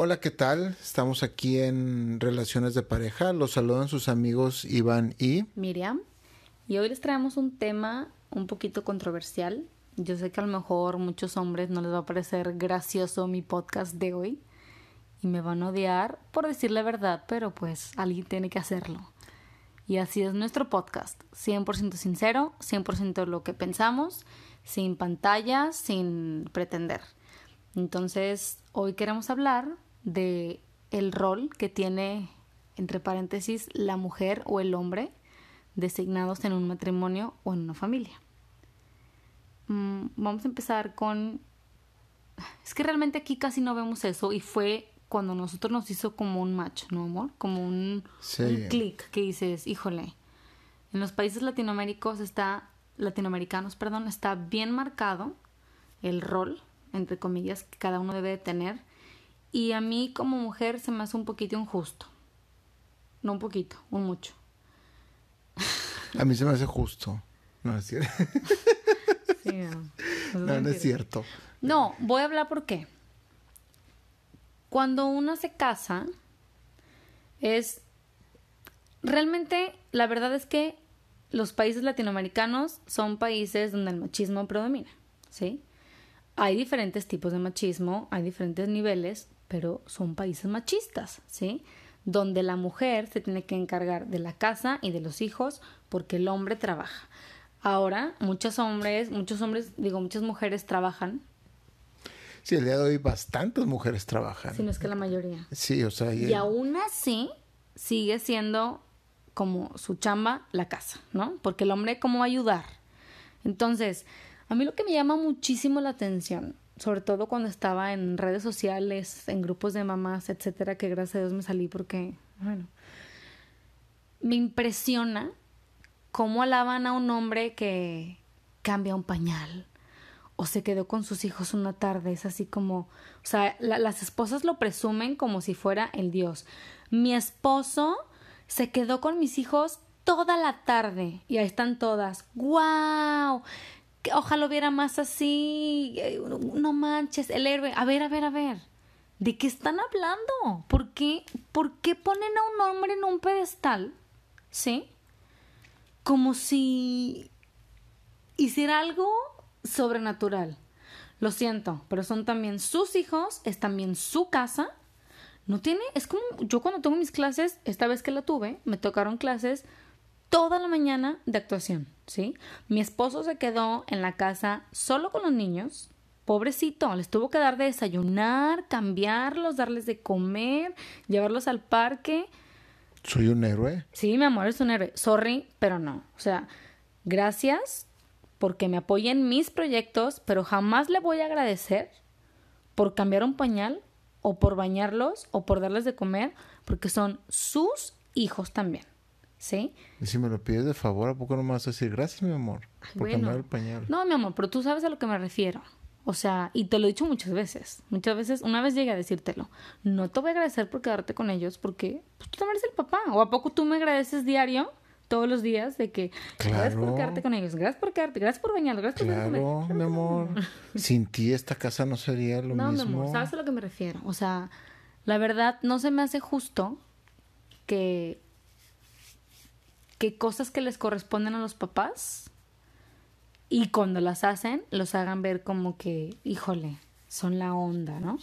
Hola, ¿qué tal? Estamos aquí en Relaciones de Pareja. Los saludan sus amigos Iván y Miriam. Y hoy les traemos un tema un poquito controversial. Yo sé que a lo mejor muchos hombres no les va a parecer gracioso mi podcast de hoy y me van a odiar por decir la verdad, pero pues alguien tiene que hacerlo. Y así es nuestro podcast, 100% sincero, 100% lo que pensamos, sin pantallas, sin pretender. Entonces, hoy queremos hablar de el rol que tiene entre paréntesis la mujer o el hombre designados en un matrimonio o en una familia. Mm, vamos a empezar con es que realmente aquí casi no vemos eso y fue cuando nosotros nos hizo como un match, ¿no, amor? Como un, clic que dices, híjole, en los países latinoamericanos está, latinoamericanos, perdón, está bien marcado el rol, entre comillas, que cada uno debe de tener. Y a mí como mujer se me hace un poquito injusto. No un poquito, un mucho. A mí se me hace justo. No es cierto. sí, no, no, no es cierto. No, voy a hablar por qué. Cuando uno se casa, es... Realmente, la verdad es que los países latinoamericanos son países donde el machismo predomina, ¿sí? Hay diferentes tipos de machismo, hay diferentes niveles, pero son países machistas, ¿sí? Donde la mujer se tiene que encargar de la casa y de los hijos porque el hombre trabaja. Ahora, muchos hombres, muchos hombres, digo, muchas mujeres trabajan, Sí, el día de hoy bastantes mujeres trabajan. Si no es que la mayoría. Sí, o sea. Y, aún así sigue siendo como su chamba la casa, ¿no? Porque el hombre, ¿cómo va a ayudar? Entonces, a mí lo que me llama muchísimo la atención, sobre todo cuando estaba en redes sociales, en grupos de mamás, etcétera, que gracias a Dios me salí porque, bueno, me impresiona cómo alaban a un hombre que cambia un pañal, o se quedó con sus hijos una tarde. Es así como, o sea, las esposas lo presumen como si fuera el Dios. Mi esposo se quedó con mis hijos toda la tarde y ahí están todas. Ojalá hubiera más así. Eh, no manches, el héroe. A ver, a ver, a ver. ¿De qué están hablando? ¿Por qué, ¿Por qué ponen a un hombre en un pedestal? ¿Sí? Como si hiciera algo sobrenatural. Lo siento, pero son también sus hijos, es también su casa. No tiene, es como yo cuando tengo mis clases, esta vez que la tuve, me tocaron clases toda la mañana de actuación, ¿sí? Mi esposo se quedó en la casa solo con los niños, pobrecito, les tuvo que dar de desayunar, cambiarlos, darles de comer, llevarlos al parque. ¿Soy un héroe? Sí, mi amor, es un héroe. Sorry, pero no. O sea, gracias porque me apoya en mis proyectos, pero jamás le voy a agradecer por cambiar un pañal o por bañarlos o por darles de comer, porque son sus hijos también. ¿Sí? Y si me lo pides de favor, ¿a poco no me vas a decir gracias, mi amor, por cambiar el pañal? No, mi amor, pero tú sabes a lo que me refiero. O sea, y te lo he dicho muchas veces. Muchas veces, una vez llegué a decírtelo. No te voy a agradecer por quedarte con ellos porque pues, tú también eres el papá. ¿O a poco tú me agradeces diario todos los días de que gracias por quedarte con ellos, gracias por quedarte, gracias por bañarlos, gracias por Claro, mi amor. Sin ti esta casa no sería lo mismo. No, mi amor, ¿sabes a lo que me refiero? O sea, la verdad no se me hace justo que que cosas que les corresponden a los papás y cuando las hacen los hagan ver como que, híjole, son la onda, ¿no?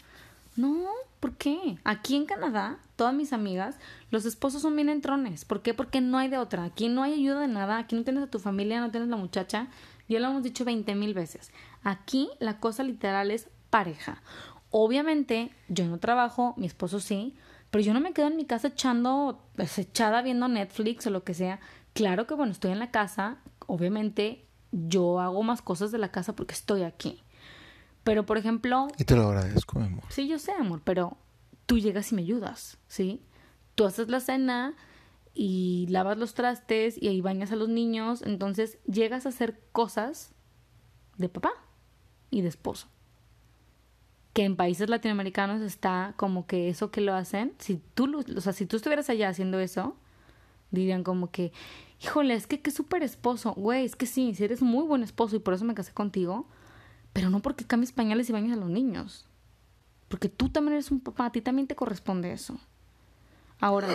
No, ¿por qué? Aquí en Canadá, todas mis amigas, los esposos son bien entrones. ¿Por qué? Porque no hay de otra. Aquí no hay ayuda de nada. Aquí no tienes a tu familia, no tienes la muchacha. Ya lo hemos dicho veinte mil veces. Aquí la cosa literal es pareja. Obviamente, yo no trabajo, mi esposo sí, pero yo no me quedo en mi casa echando, echada viendo Netflix o lo que sea. Claro que bueno, estoy en la casa, obviamente yo hago más cosas de la casa porque estoy aquí. Pero, por ejemplo... Y te lo agradezco, amor. Sí, yo sé, amor, pero tú llegas y me ayudas, ¿sí? Tú haces la cena y lavas los trastes y ahí bañas a los niños, entonces llegas a hacer cosas de papá y de esposo. Que en países latinoamericanos está como que eso que lo hacen, si tú, o sea, si tú estuvieras allá haciendo eso, dirían como que, híjole, es que qué súper esposo, güey, es que sí, si eres muy buen esposo y por eso me casé contigo, pero no porque cambies pañales y bañes a los niños. porque tú también eres un papá, a ti también te corresponde eso. Ahora,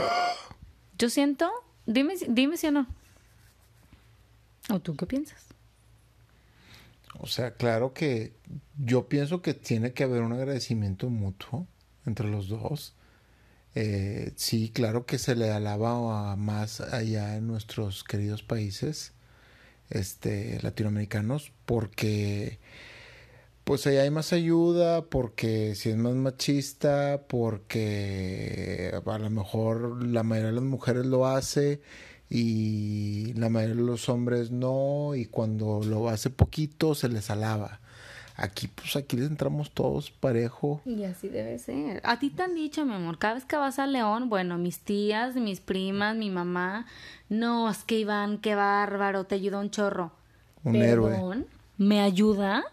yo siento, dime, dime si o no. ¿O tú qué piensas? O sea, claro que yo pienso que tiene que haber un agradecimiento mutuo entre los dos. Eh, sí, claro que se le alaba más allá en nuestros queridos países este, latinoamericanos porque pues allá hay más ayuda, porque si es más machista, porque a lo mejor la mayoría de las mujeres lo hace y la mayoría de los hombres no, y cuando lo hace poquito se les alaba. Aquí, pues aquí les entramos todos parejo. Y así debe ser. A ti te han dicho, mi amor, cada vez que vas a León, bueno, mis tías, mis primas, mi mamá, no, es que Iván, qué bárbaro, te ayuda un chorro. Un héroe. ¿Me ayuda?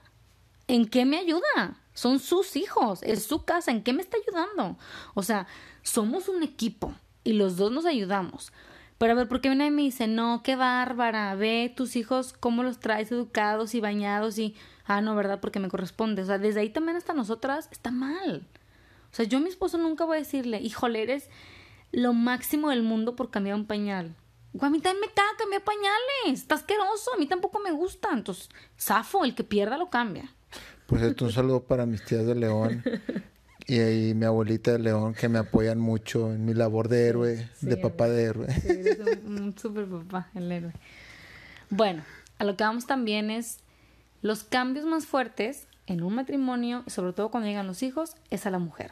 ¿En qué me ayuda? Son sus hijos, es su casa, ¿en qué me está ayudando? O sea, somos un equipo y los dos nos ayudamos. Pero a ver, ¿por qué nadie me dice, no, qué bárbara, ve tus hijos cómo los traes educados y bañados y, ah, no, ¿verdad? Porque me corresponde. O sea, desde ahí también hasta nosotras está mal. O sea, yo a mi esposo nunca voy a decirle, híjole, eres lo máximo del mundo por cambiar un pañal. A mí también me caga cambiar pañales, está asqueroso, a mí tampoco me gusta. Entonces, zafo, el que pierda lo cambia. Pues esto un saludo para mis tías de León y, ahí mi abuelita de León que me apoyan mucho en mi labor de héroe, de papá de héroe. Sí, eres un, un super papá, el héroe. Bueno, a lo que vamos también es los cambios más fuertes en un matrimonio, sobre todo cuando llegan los hijos, es a la mujer.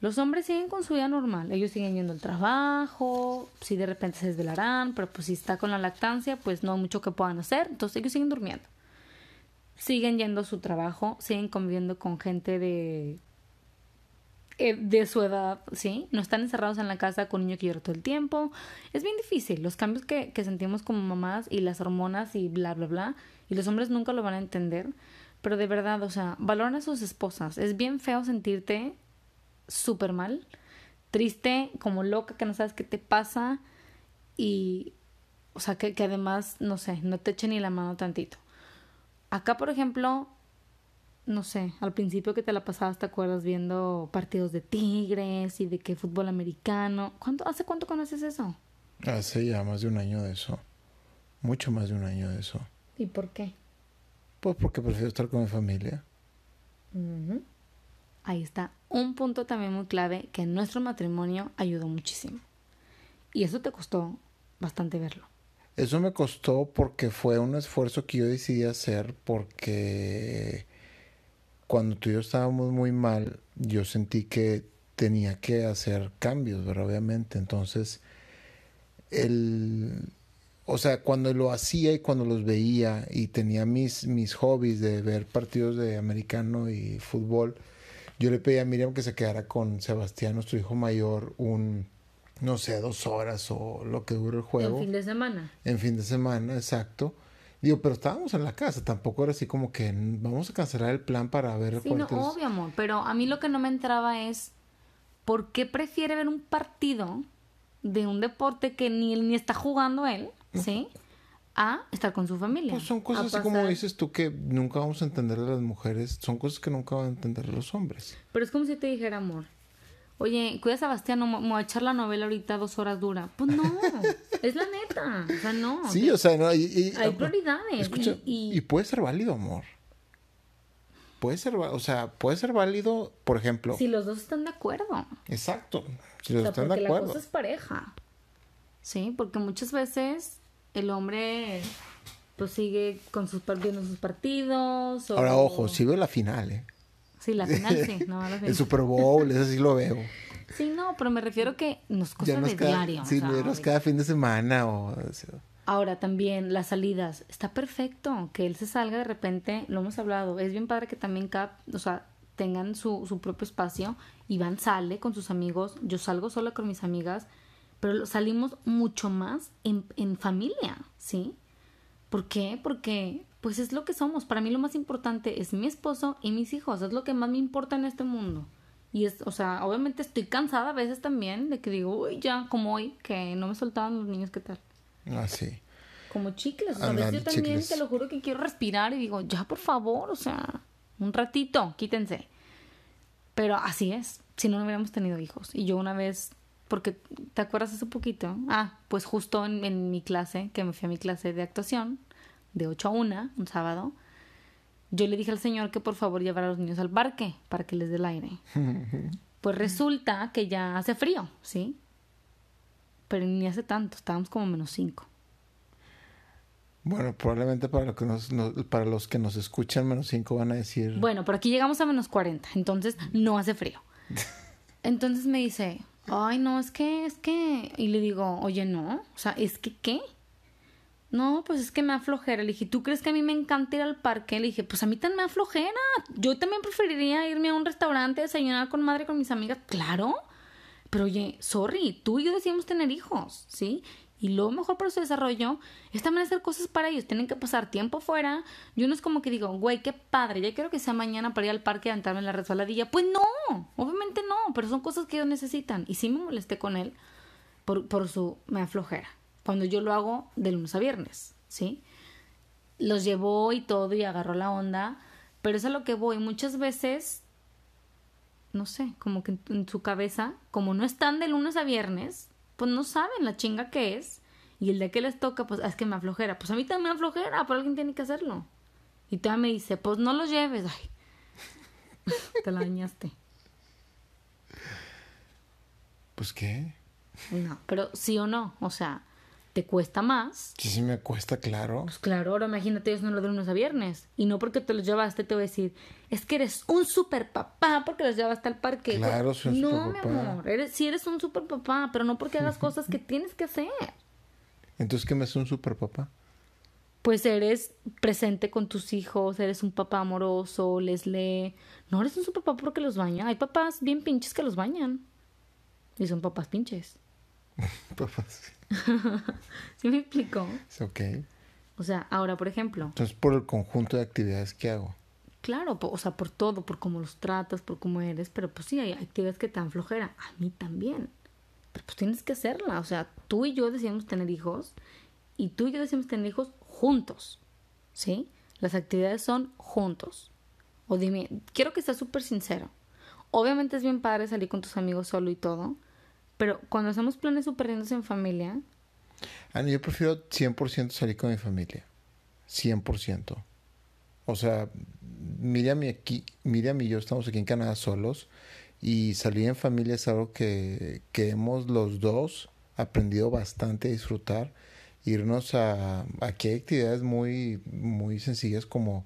Los hombres siguen con su vida normal, ellos siguen yendo al trabajo, si de repente se desvelarán, pero pues si está con la lactancia, pues no hay mucho que puedan hacer, entonces ellos siguen durmiendo. Siguen yendo a su trabajo, siguen conviviendo con gente de de su edad, ¿sí? No están encerrados en la casa con un niño que todo el tiempo. Es bien difícil. Los cambios que, que sentimos como mamás y las hormonas y bla, bla, bla. Y los hombres nunca lo van a entender. Pero de verdad, o sea, valoran a sus esposas. Es bien feo sentirte súper mal, triste, como loca, que no sabes qué te pasa. Y, o sea, que, que además, no sé, no te eche ni la mano tantito. Acá, por ejemplo, no sé, al principio que te la pasabas, ¿te acuerdas viendo partidos de Tigres y de qué fútbol americano? ¿Cuánto, ¿Hace cuánto conoces eso? Hace ya más de un año de eso. Mucho más de un año de eso. ¿Y por qué? Pues porque prefiero estar con mi familia. Ahí está un punto también muy clave que en nuestro matrimonio ayudó muchísimo. Y eso te costó bastante verlo. Eso me costó porque fue un esfuerzo que yo decidí hacer porque cuando tú y yo estábamos muy mal, yo sentí que tenía que hacer cambios, ¿verdad? Obviamente. Entonces, el, o sea, cuando lo hacía y cuando los veía y tenía mis, mis hobbies de ver partidos de americano y fútbol, yo le pedí a Miriam que se quedara con Sebastián, nuestro hijo mayor, un, no sé, dos horas o lo que dure el juego. En fin de semana. En fin de semana, exacto. Digo, pero estábamos en la casa, tampoco era así como que vamos a cancelar el plan para ver Sí, no, obvio, amor, pero a mí lo que no me entraba es ¿por qué prefiere ver un partido de un deporte que ni ni está jugando él, ¿sí? A estar con su familia. Pues son cosas así como dices tú que nunca vamos a entender de las mujeres, son cosas que nunca van a entender los hombres. Pero es como si te dijera, amor, oye, cuida a Sebastián, no voy a echar la novela ahorita dos horas dura. Pues no, es la neta. O sea, no. Sí, o sea, no. Y, hay prioridades. Escucha, y, y, puede ser válido, amor. Puede ser, o sea, puede ser válido, por ejemplo. Si los dos están de acuerdo. Exacto. Si los o sea, están porque de acuerdo. la cosa es pareja. Sí, porque muchas veces el hombre pues sigue con sus viendo sus partidos. O... Ahora, ojo, sí veo la final, ¿eh? Sí, la final sí. No, la final. el Super Bowl, eso sí lo veo. Sí, no, pero me refiero que nos cosas de cada, diario. Sí, o sea, cada fin de semana o... o sea. Ahora también las salidas. Está perfecto que él se salga de repente, lo hemos hablado. Es bien padre que también cada, o sea, tengan su, su propio espacio. Iván sale con sus amigos, yo salgo sola con mis amigas, pero salimos mucho más en, en familia, ¿sí? ¿Por qué? Porque pues es lo que somos. Para mí lo más importante es mi esposo y mis hijos. Es lo que más me importa en este mundo. Y es, o sea, obviamente estoy cansada a veces también de que digo, uy, ya, como hoy, que no me soltaban los niños, ¿qué tal? Ah, sí. Como chicles. O sea, a veces yo también chicles. te lo juro que quiero respirar y digo, ya, por favor, o sea, un ratito, quítense. Pero así es, si no, no hubiéramos tenido hijos. Y yo una vez, porque, ¿te acuerdas hace poquito? Ah, pues justo en, en mi clase, que me fui a mi clase de actuación, de 8 a 1, un sábado, yo le dije al señor que por favor llevara a los niños al parque para que les dé el aire. Pues resulta que ya hace frío, ¿sí? Pero ni hace tanto, estábamos como menos 5. Bueno, probablemente para, lo que nos, no- para los que nos escuchan, menos 5 van a decir... Bueno, por aquí llegamos a menos 40, entonces no hace frío. Entonces me dice, ay, no, es que, es que... Y le digo, oye, no, o sea, ¿es que qué? No, pues es que me aflojera. Le dije, ¿tú crees que a mí me encanta ir al parque? Le dije, pues a mí también me aflojera. Yo también preferiría irme a un restaurante, desayunar con madre, con mis amigas. Claro. Pero oye, sorry, tú y yo decíamos tener hijos, ¿sí? Y lo mejor para su desarrollo es también hacer cosas para ellos. Tienen que pasar tiempo fuera. Yo no es como que digo, güey, qué padre, ya quiero que sea mañana para ir al parque y aventarme en la resbaladilla. Pues no, obviamente no, pero son cosas que ellos necesitan. Y sí me molesté con él por, por su me aflojera. Cuando yo lo hago de lunes a viernes, ¿sí? Los llevó y todo y agarró la onda. Pero es a lo que voy. Muchas veces no sé, como que en, su cabeza, como no están de lunes a viernes, pues no saben la chinga que es. Y el día que les toca, pues "Ah, es que me aflojera. Pues a mí también me aflojera, pero alguien tiene que hacerlo. Y todavía me dice, pues no los lleves. Ay, te la dañaste. Pues qué. No, pero sí o no, o sea, te cuesta más. Sí, sí me cuesta, claro. Pues claro, ahora imagínate ellos no lo de lunes a viernes. Y no porque te los llevaste, te voy a decir, es que eres un super papá porque los llevaste al parque. Claro, soy un No, mi amor, eres, sí eres un super papá, pero no porque hagas cosas que tienes que hacer. Entonces, ¿qué me hace un super papá? Pues eres presente con tus hijos, eres un papá amoroso, les lee. No eres un super papá porque los baña. Hay papás bien pinches que los bañan. Y son papás pinches. Papás. ¿Sí me explico? Es ok. O sea, ahora, por ejemplo, Entonces, por el conjunto de actividades que hago. Claro, o sea, por todo, por cómo los tratas, por cómo eres, pero pues sí, hay actividades que te dan flojera. A mí también. Pero pues tienes que hacerla. O sea, tú y yo decíamos tener hijos y tú y yo decíamos tener hijos juntos. ¿Sí? Las actividades son juntos. O dime, quiero que seas súper sincero. Obviamente es bien padre salir con tus amigos solo y todo, pero cuando hacemos planes súper en familia, no, yo prefiero 100% salir con mi familia. 100%. O sea, Miriam y, aquí, Miriam y yo estamos aquí en Canadá solos y salir en familia es algo que, que hemos los dos aprendido bastante a disfrutar. Irnos a... Aquí hay actividades muy, muy sencillas como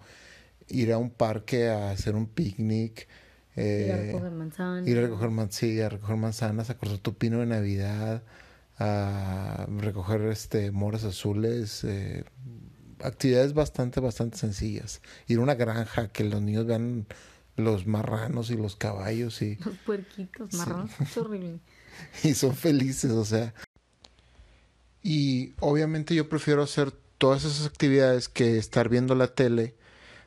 ir a un parque a hacer un picnic. Ir a eh, recoger manzanas. Ir a recoger, man- sí, a recoger manzanas, a cortar tu pino de Navidad, a recoger este moras azules, eh, actividades bastante, bastante sencillas. Ir a una granja, que los niños vean los marranos y los caballos y, Los puerquitos marrones, es horrible. y son felices, o sea. Y obviamente yo prefiero hacer todas esas actividades que estar viendo la tele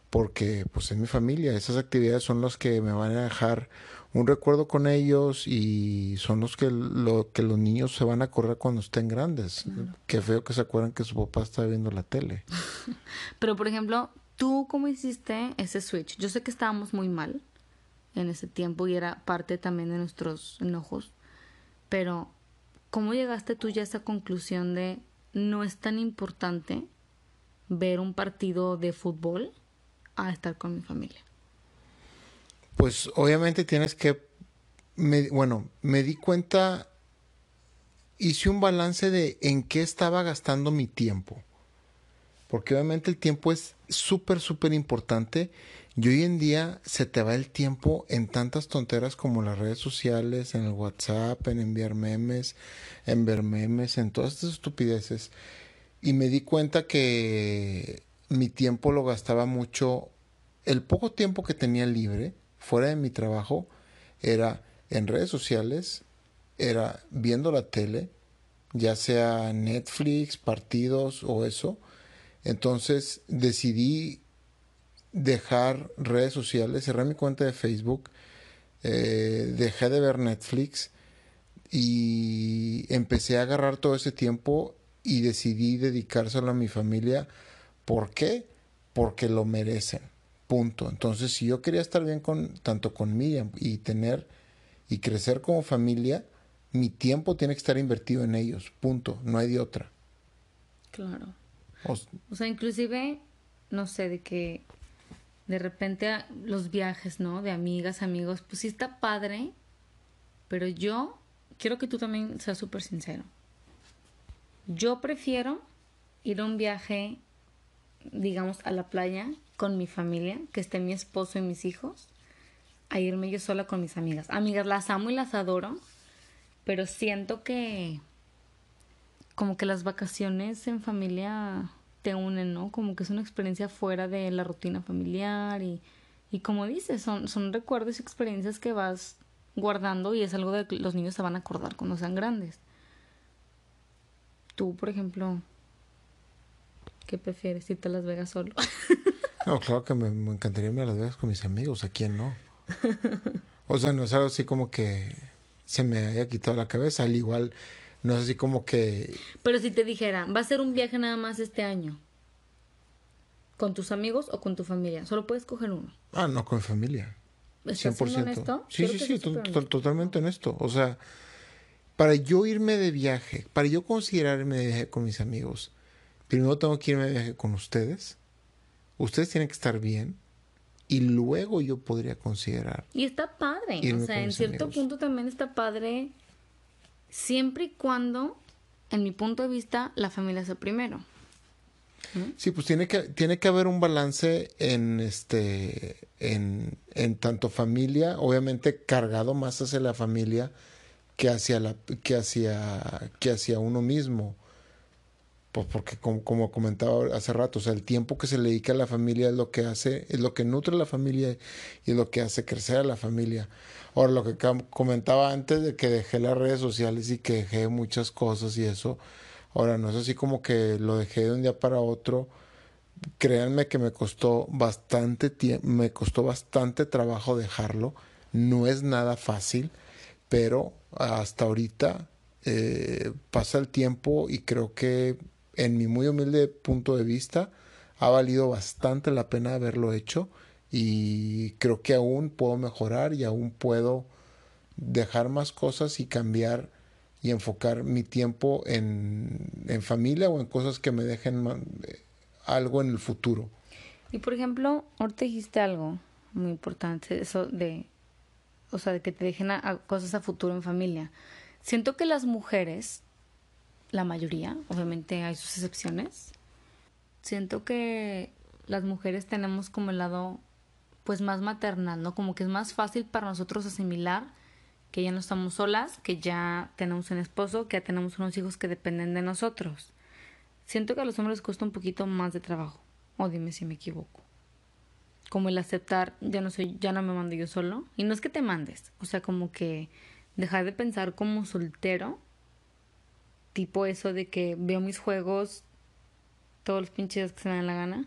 porque pues es mi familia, esas actividades son las que me van a dejar un recuerdo con ellos y son los que lo que los niños se van a acordar cuando estén grandes. Qué feo que se acuerdan que su papá está viendo la tele. Pero, por ejemplo, ¿tú cómo hiciste ese switch? Yo sé que estábamos muy mal en ese tiempo y era parte también de nuestros enojos, pero ¿cómo llegaste tú ya a esa conclusión de no es tan importante ver un partido de fútbol a estar con mi familia? Pues obviamente tienes que, me- bueno, me di cuenta, hice un balance de en qué estaba gastando mi tiempo. Porque obviamente el tiempo es súper, súper importante. Y hoy en día se te va el tiempo en tantas tonteras como las redes sociales, en el WhatsApp, en enviar memes, en ver memes, en todas estas estupideces. Y me di cuenta que mi tiempo lo gastaba mucho. El poco tiempo que tenía libre, fuera de mi trabajo, era en redes sociales, era viendo la tele, ya sea Netflix, partidos o eso. Entonces decidí dejar redes sociales, cerré mi cuenta de Facebook, eh, dejé de ver Netflix y empecé a agarrar todo ese tiempo y decidí dedicárselo a mi familia. ¿Por qué? Porque lo merecen. Punto. Entonces, si yo quería estar bien con tanto con Miriam y tener y crecer como familia, mi tiempo tiene que estar invertido en ellos. Punto. No hay de otra. Claro. O, sea, inclusive, no sé, de que de repente los viajes, ¿no? De amigas, amigos, pues sí está padre, pero yo quiero que tú también seas súper sincero. Yo prefiero ir a un viaje, digamos, a la playa con mi familia, que esté mi esposo y mis hijos, a irme yo sola con mis amigas. Amigas, las amo y las adoro, pero siento que como que las vacaciones en familia te unen, ¿no? Como que es una experiencia fuera de la rutina familiar y, y como dices, son, son recuerdos y experiencias que vas guardando y es algo de que los niños se van a acordar cuando sean grandes. Tú, por ejemplo, ¿qué prefieres? ¿Irte a Las Vegas solo? no, claro que me, encantaría irme a Las Vegas con mis amigos. ¿A quién no? O sea, no es algo así como que se me haya quitado la cabeza. Al igual, no es así como que... Pero si te dijera, va a ser un viaje nada más este año. ¿Con tus amigos o con tu familia? Solo puedes coger uno. Ah, no, con familia. ¿Estás 100%. Honesto? Sí, sí, sí, totalmente honesto. O sea, para yo irme de viaje, para yo considerarme de viaje con mis amigos, primero tengo que irme viaje con ustedes. Ustedes tienen que estar bien. Y luego yo podría considerar. Y está padre. O sea, en cierto punto también está padre. Siempre y cuando, en mi punto de vista, la familia sea primero. Sí, pues tiene que, tiene que haber un balance en este en, en tanto familia, obviamente cargado más hacia la familia que hacia la que hacia que hacia uno mismo. Pues porque como, comentaba hace rato, o sea, el tiempo que se le dedica a la familia es lo que hace, es lo que nutre a la familia y es lo que hace crecer a la familia. Ahora, lo que comentaba antes de que dejé las redes sociales y que dejé muchas cosas y eso, Ahora, no es así como que lo dejé de un día para otro. Créanme que me costó bastante tiempo, me costó bastante trabajo dejarlo. No es nada fácil, pero hasta ahorita eh, pasa el tiempo y creo que en mi muy humilde punto de vista ha valido bastante la pena haberlo hecho y creo que aún puedo mejorar y aún puedo dejar más cosas y cambiar y enfocar mi tiempo en, en familia o en cosas que me dejen eh, algo en el futuro. Y por ejemplo, ahorita dijiste algo muy importante, eso de, o sea, de que te dejen cosas a futuro en familia. Siento que las mujeres, la mayoría, obviamente hay sus excepciones, siento que las mujeres tenemos como el lado pues más maternal, ¿no? Como que es más fácil para nosotros asimilar que ya no estamos solas, que ya tenemos un esposo, que ya tenemos unos hijos que dependen de nosotros. Siento que a los hombres cuesta un poquito más de trabajo. O dime si me equivoco. Como el aceptar, ya no soy, ya no me mando yo solo. Y no es que te mandes, o sea, como que dejar de pensar como soltero. Tipo eso de que veo mis juegos todos los pinches que se me dan la gana.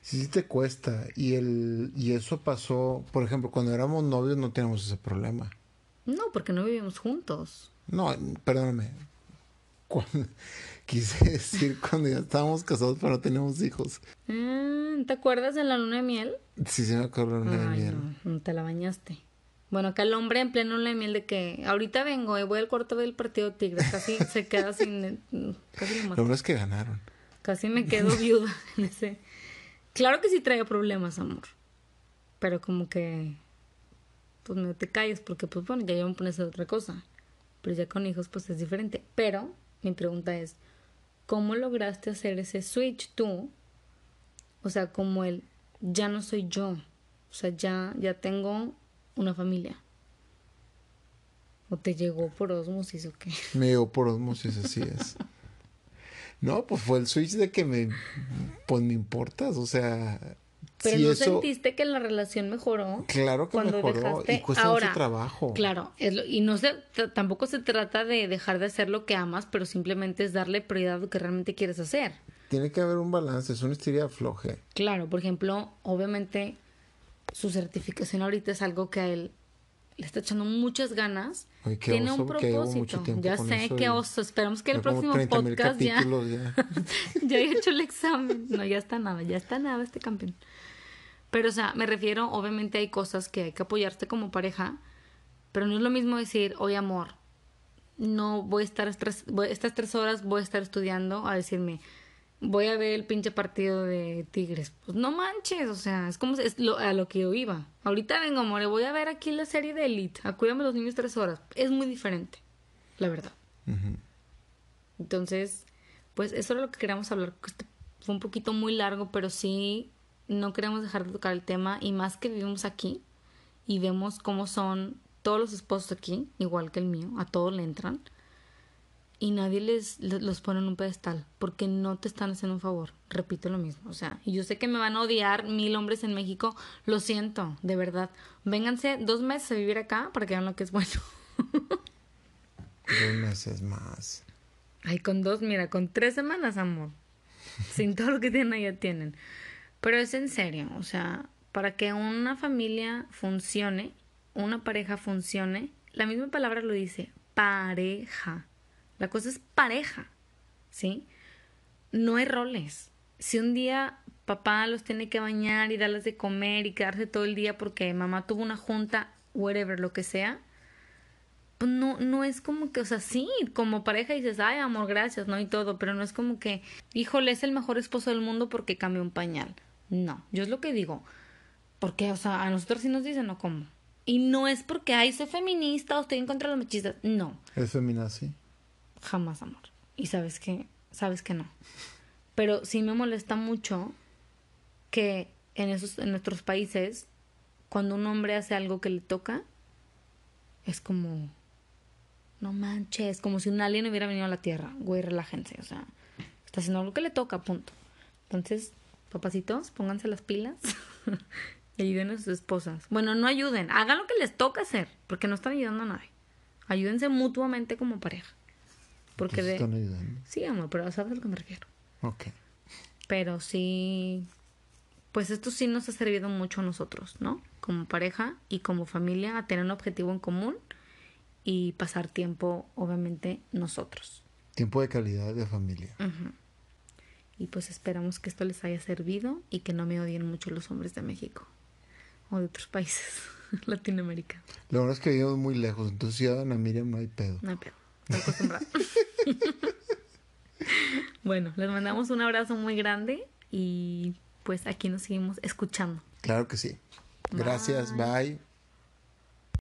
Sí, sí te cuesta. Y el, y eso pasó, por ejemplo, cuando éramos novios no teníamos ese problema. No, porque no vivimos juntos. No, perdóname. quise decir cuando ya estábamos casados pero no teníamos hijos. Mm, ¿Te acuerdas de la luna de miel? Sí, sí me acuerdo de la luna de miel. No, te la bañaste. Bueno, acá el hombre en pleno luna de miel de que ahorita vengo y voy al cuarto del partido Tigres. Casi se queda sin... Casi lo, lo es que ganaron. Casi me quedo viuda en ese... Claro que sí traía problemas, amor. Pero como que pues no te calles porque pues bueno, ya a pones a otra cosa. Pero ya con hijos pues es diferente. Pero mi pregunta es, ¿cómo lograste hacer ese switch tú? O sea, como el ya no soy yo. O sea, ya, ya tengo una familia. ¿O te llegó por osmosis o qué? Me llegó por osmosis, así es. no, pues fue el switch de que me, pues me importas, o sea, pero no sentiste que la relación mejoró. Claro que mejoró y cuesta mucho trabajo. Claro, y no se, tampoco se trata de dejar de hacer lo que amas, pero simplemente es darle prioridad a lo que realmente quieres hacer. Tiene que haber un balance, es una historia floje. Claro, por ejemplo, obviamente su certificación ahorita es algo que a él le está echando muchas ganas. Tiene un propósito. Ya sé qué oso. Esperamos que el próximo podcast ya, ya. ya haya hecho el examen. No, ya está nada, ya está nada este campeón. Pero, o sea, me refiero, obviamente hay cosas que hay que apoyarte como pareja, pero no es lo mismo decir, oye, amor, no voy a estar estres estas tres horas voy a estar estudiando a decirme, voy a ver el pinche partido de Tigres. Pues no manches, o sea, es como es lo, a lo que yo iba. Ahorita vengo, amor, voy a ver aquí la serie de Elite, acuérdame los niños tres horas. Es muy diferente, la verdad. Entonces, pues eso era lo que queríamos hablar. Este fue un poquito muy largo, pero sí no queremos dejar de tocar el tema y más que vivimos aquí y vemos cómo son todos los esposos aquí, igual que el mío, a todos le entran y nadie les, los pone en un pedestal porque no te están haciendo un favor. Repito lo mismo, o sea, y yo sé que me van a odiar mil hombres en México, lo siento, de verdad. Vénganse dos meses a vivir acá para que vean lo que es bueno. dos meses más. Ay, con dos, mira, con tres semanas, amor. Sin todo lo que tienen, ya tienen. Pero es en serio, o sea, para que una familia funcione, una pareja funcione, la misma palabra lo dice, pareja la cosa es pareja, ¿sí? No hay roles. Si un día papá los tiene que bañar y darles de comer y quedarse todo el día porque mamá tuvo una junta, whatever, lo que sea, pues no, no es como que, o sea, sí, como pareja dices, ay, amor, gracias, ¿no? Y todo, pero no es como que, híjole, es el mejor esposo del mundo porque cambió un pañal. No, yo es lo que digo. Porque, o sea, a nosotros sí nos dicen, ¿no? ¿Cómo? Y no es porque, ay, soy feminista o estoy en contra de los machistas. No. ¿Es feminazi? Jamás amor. Y sabes que, sabes que no. Pero sí me molesta mucho que en esos, en nuestros países, cuando un hombre hace algo que le toca, es como, no manches, como si un alien hubiera venido a la Tierra. Güey, relájense, o sea, está haciendo algo que le toca, punto. Entonces, papacitos, pónganse las pilas y ayuden a sus esposas. Bueno, no ayuden, hagan lo que les toca hacer, porque no están ayudando a nadie. Ayúdense mutuamente como pareja. Porque de... Sí, amor, pero sabes a lo que me refiero. Ok. Pero sí, pues esto sí nos ha servido mucho a nosotros, ¿no? Como pareja y como familia a tener un objetivo en común y pasar tiempo, obviamente, nosotros. Tiempo de calidad de familia. Y pues esperamos que esto les haya servido y que no me odien mucho los hombres de México o de otros países, Latinoamérica. Lo bueno es que vivimos muy lejos, entonces si a Miriam no hay pedo. No hay pedo. bueno, les mandamos un abrazo muy grande y pues aquí nos seguimos escuchando. Claro que sí. Gracias, bye.